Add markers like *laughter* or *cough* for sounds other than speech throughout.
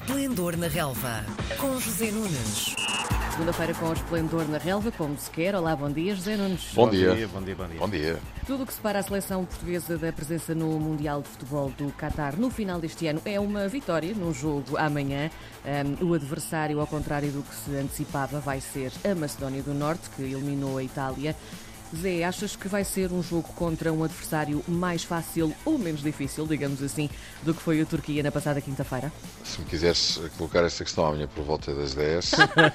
Esplendor na Relva, com José Nunes. Segunda-feira com o Esplendor na Relva, como se quer. Olá, bom dia, José Nunes. Bom, dia. Bom dia, bom dia. Bom dia. Tudo o que separa a seleção portuguesa da presença no Mundial de Futebol do Qatar no final deste ano é uma vitória num jogo amanhã. Um, o adversário, ao contrário do que se antecipava, vai ser a Macedónia do Norte, que eliminou a Itália. Zé, achas que vai ser um jogo contra um adversário mais fácil ou menos difícil, digamos assim, do que foi a Turquia na passada quinta-feira? Se me quiseres colocar essa questão amanhã por volta das 10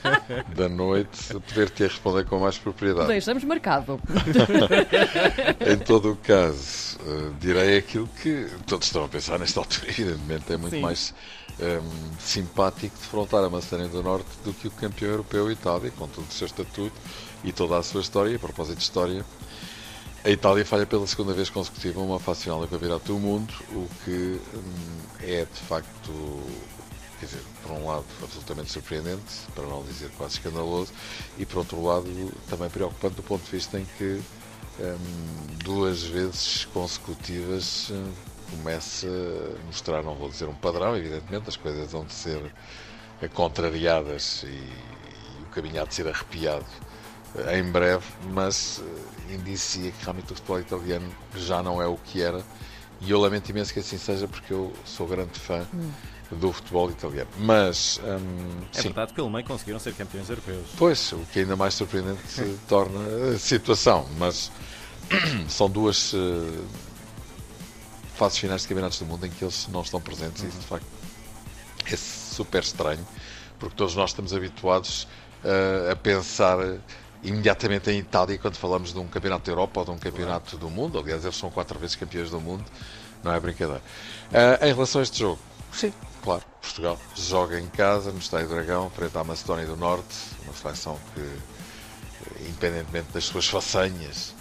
*laughs* da noite, poder-te responder com mais propriedade. Deixamos marcado. *laughs* em todo o caso, uh, direi aquilo que todos estão a pensar nesta altura, evidentemente, é muito Sim. mais um, simpático defrontar a Macedónia do Norte do que o campeão europeu Itália, com todo o seu estatuto e toda a sua história. E a propósito de história, a Itália falha pela segunda vez consecutiva uma fase final do Campeonato do Mundo, o que um, é de facto, quer dizer, por um lado absolutamente surpreendente, para não dizer quase escandaloso, e por outro lado também preocupante do ponto de vista em que um, duas vezes consecutivas um, começa a mostrar, não vou dizer um padrão, evidentemente, as coisas vão de ser contrariadas e, e o caminho há de ser arrepiado eh, em breve, mas uh, indicia que realmente o futebol italiano já não é o que era e eu lamento imenso que assim seja porque eu sou grande fã hum. do futebol italiano. Mas um, é sim. verdade que pelo meio conseguiram ser campeões europeus. Pois, o que ainda mais surpreendente torna a situação, mas *clears throat* são duas uh, fases finais de campeonatos do mundo em que eles não estão presentes uhum. e isso de facto é super estranho porque todos nós estamos habituados uh, a pensar imediatamente em Itália quando falamos de um campeonato da Europa ou de um campeonato do mundo. Aliás, eles são quatro vezes campeões do mundo, não é brincadeira. Uh, em relação a este jogo, sim, claro, Portugal joga em casa, no Estádio Dragão, frente à Macedónia do Norte, uma seleção que, independentemente das suas façanhas,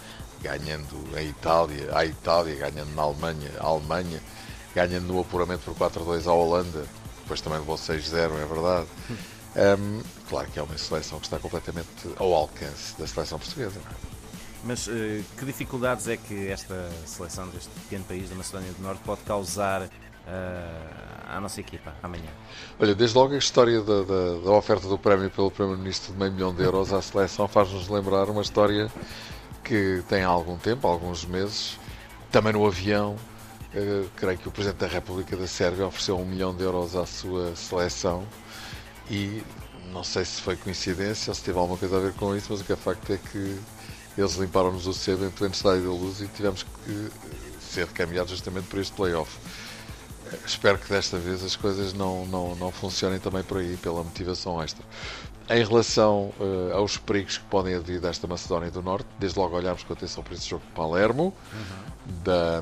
ganhando a Itália, a Itália, ganhando na Alemanha, a Alemanha, ganhando no apuramento por 4-2 à Holanda, depois também levou 6-0, é verdade. Um, claro que é uma seleção que está completamente ao alcance da seleção portuguesa. É? Mas uh, que dificuldades é que esta seleção deste pequeno país da Macedónia do Norte pode causar uh, à nossa equipa amanhã? Olha, desde logo a história da, da, da oferta do prémio pelo Primeiro-Ministro de meio milhão de euros à seleção faz-nos lembrar uma história que tem há algum tempo, alguns meses, também no avião. Uh, creio que o Presidente da República da Sérvia ofereceu um milhão de euros à sua seleção e não sei se foi coincidência ou se teve alguma coisa a ver com isso, mas o que é facto é que eles limparam-nos o sebo em pleno estádio da luz e tivemos que eh, ser caminhados justamente por este playoff. Eh, espero que desta vez as coisas não, não, não funcionem também por aí, pela motivação extra. Em relação uh, aos perigos que podem advir desta Macedónia do Norte, desde logo olharmos com atenção para esse jogo de Palermo, uhum. da,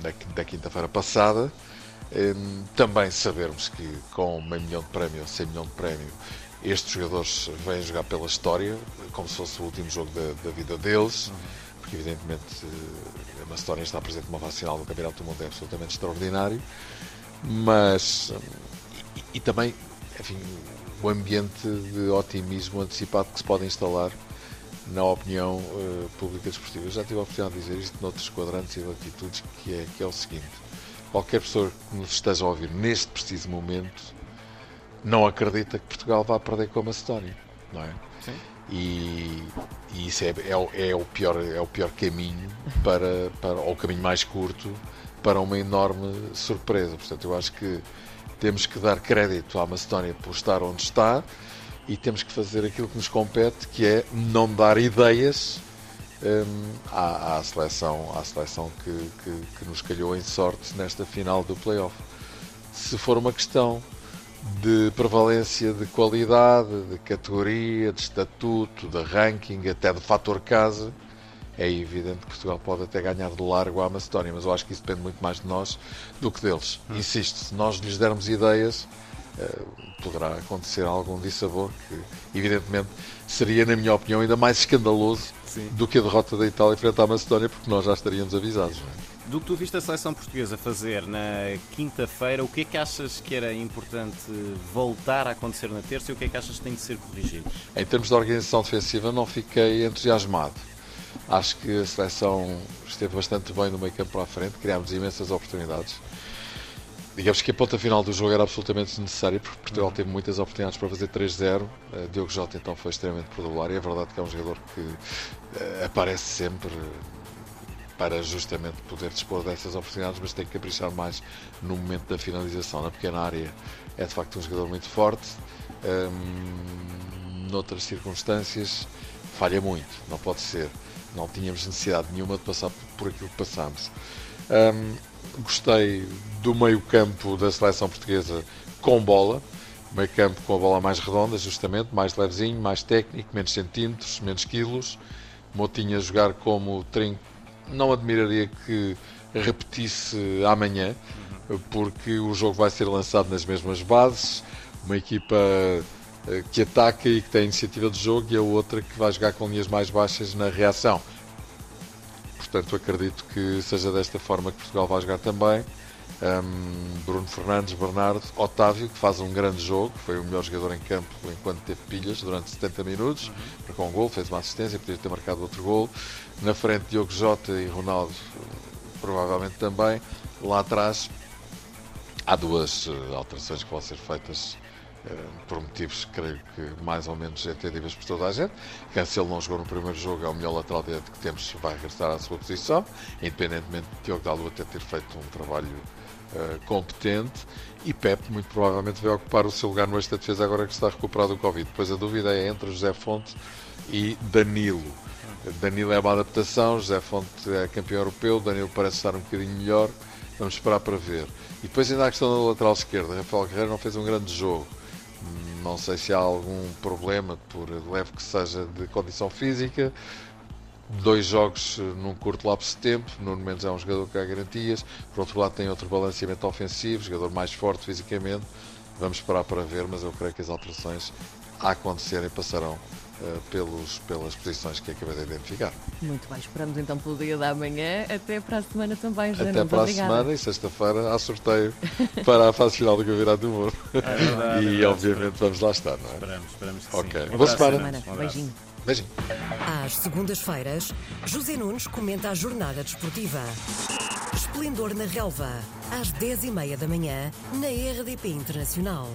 da, da quinta-feira passada, um, também sabermos que com meio milhão de prémio ou 100 milhão de prémio, estes jogadores vêm jogar pela história, como se fosse o último jogo da, da vida deles, uhum. Porque evidentemente eh, a Macedónia está presente numa fase final do Campeonato do Mundo é absolutamente extraordinário, mas e, e também, enfim, o ambiente de otimismo antecipado que se pode instalar na opinião uh, pública desportiva. Eu já tive a oportunidade de dizer isto noutros quadrantes e latitudes, que é, que é o seguinte qualquer pessoa que nos esteja a ouvir neste preciso momento não acredita que Portugal vá perder com a Macedónia, não é? Sim. E, e isso é, é, é, o pior, é o pior caminho para, para, ou o caminho mais curto para uma enorme surpresa. Portanto, eu acho que temos que dar crédito à Macedónia por estar onde está e temos que fazer aquilo que nos compete, que é não dar ideias um, à, à, seleção, à seleção que, que, que, nos calhou em sorte nesta final do playoff. Se for uma questão de prevalência de qualidade, de categoria, de estatuto, de ranking, até de fator casa, é evidente que Portugal pode até ganhar de largo à Macedónia, mas eu acho que isso depende muito mais de nós do que deles. Hum. Insisto, se nós lhes dermos ideias, uh, poderá acontecer algum dissabor que, evidentemente, seria, na minha opinião, ainda mais escandaloso Sim. do que a derrota da Itália frente à Macedónia, porque nós já estaríamos avisados. Do que tu viste a seleção portuguesa fazer na quinta-feira, o que é que achas que era importante voltar a acontecer na terça e o que é que achas que tem de ser corrigido? Em termos de organização defensiva, não fiquei entusiasmado. Acho que a seleção esteve bastante bem no meio campo para a frente, criámos imensas oportunidades. digamos que a ponta final do jogo era absolutamente necessária, porque Portugal teve muitas oportunidades para fazer 3-0. Uh, Diogo Jota então foi extremamente prodular e é verdade que é um jogador que uh, aparece sempre para justamente poder dispor dessas oportunidades, mas tem que caprichar mais no momento da finalização. Na pequena área é de facto um jogador muito forte. Um, noutras circunstâncias falha muito, não pode ser. Não tínhamos necessidade nenhuma de passar por aquilo que passamos. Um, gostei do meio-campo da seleção portuguesa com bola, meio-campo com a bola mais redonda, justamente, mais levezinho, mais técnico, menos centímetros, menos quilos. Motinha jogar como trinco, não admiraria que repetisse amanhã, porque o jogo vai ser lançado nas mesmas bases. Uma equipa eh, que ataca e que tem iniciativa de jogo e a outra que vai jogar com linhas mais baixas na reação. Portanto, acredito que seja desta forma que Portugal vai jogar também. Um, Bruno Fernandes, Bernardo, Otávio, que faz um grande jogo, foi o melhor jogador em campo enquanto teve pilhas durante 70 minutos, marcou um gol, fez uma assistência, podia ter marcado outro gol. Na frente, Diogo Jota e Ronaldo, provavelmente também. Lá atrás, há duas eh, alterações que vão ser feitas por motivos creio que mais ou menos entendíveis por toda a gente. Cancelo não jogou no primeiro jogo, é o melhor lateral direito que temos, vai regressar à sua posição, independentemente de Diogo Dalua ter, ter feito um trabalho uh, competente. E Pep, muito provavelmente, vai ocupar o seu lugar no esta defesa agora que está recuperado do Covid. Depois a dúvida é entre José Fonte e Danilo. Danilo é uma adaptação, José Fonte é campeão europeu, Danilo parece estar um bocadinho melhor. Vamos esperar para ver. E depois ainda a questão da lateral esquerda. Rafael Guerreiro não fez um grande jogo. Não sei se há algum problema, por leve que seja, de condição física. Dois jogos num curto lapso de tempo. Nuno Mendes é um jogador que há garantias. Por outro lado, tem outro balanceamento ofensivo, jogador mais forte fisicamente. Vamos esperar para ver, mas eu creio que as alterações a acontecerem passarão pelos, pelas posições que acabei de identificar. Muito bem, esperamos então pelo dia da manhã. Até para a semana também, Jana. Até para obrigada. a semana e sexta-feira há sorteio *laughs* para a fase final do Campeonato do Mundo. É verdade, *laughs* e é obviamente vamos lá estar, não é? Esperamos, esperamos que Ok. sim. Boa semana. Fernandes. Um. Beijinho. Beijinho. Às segundas-feiras, José Nunes comenta a jornada desportiva. Esplendor na relva, às 10h30 da manhã, na RDP Internacional.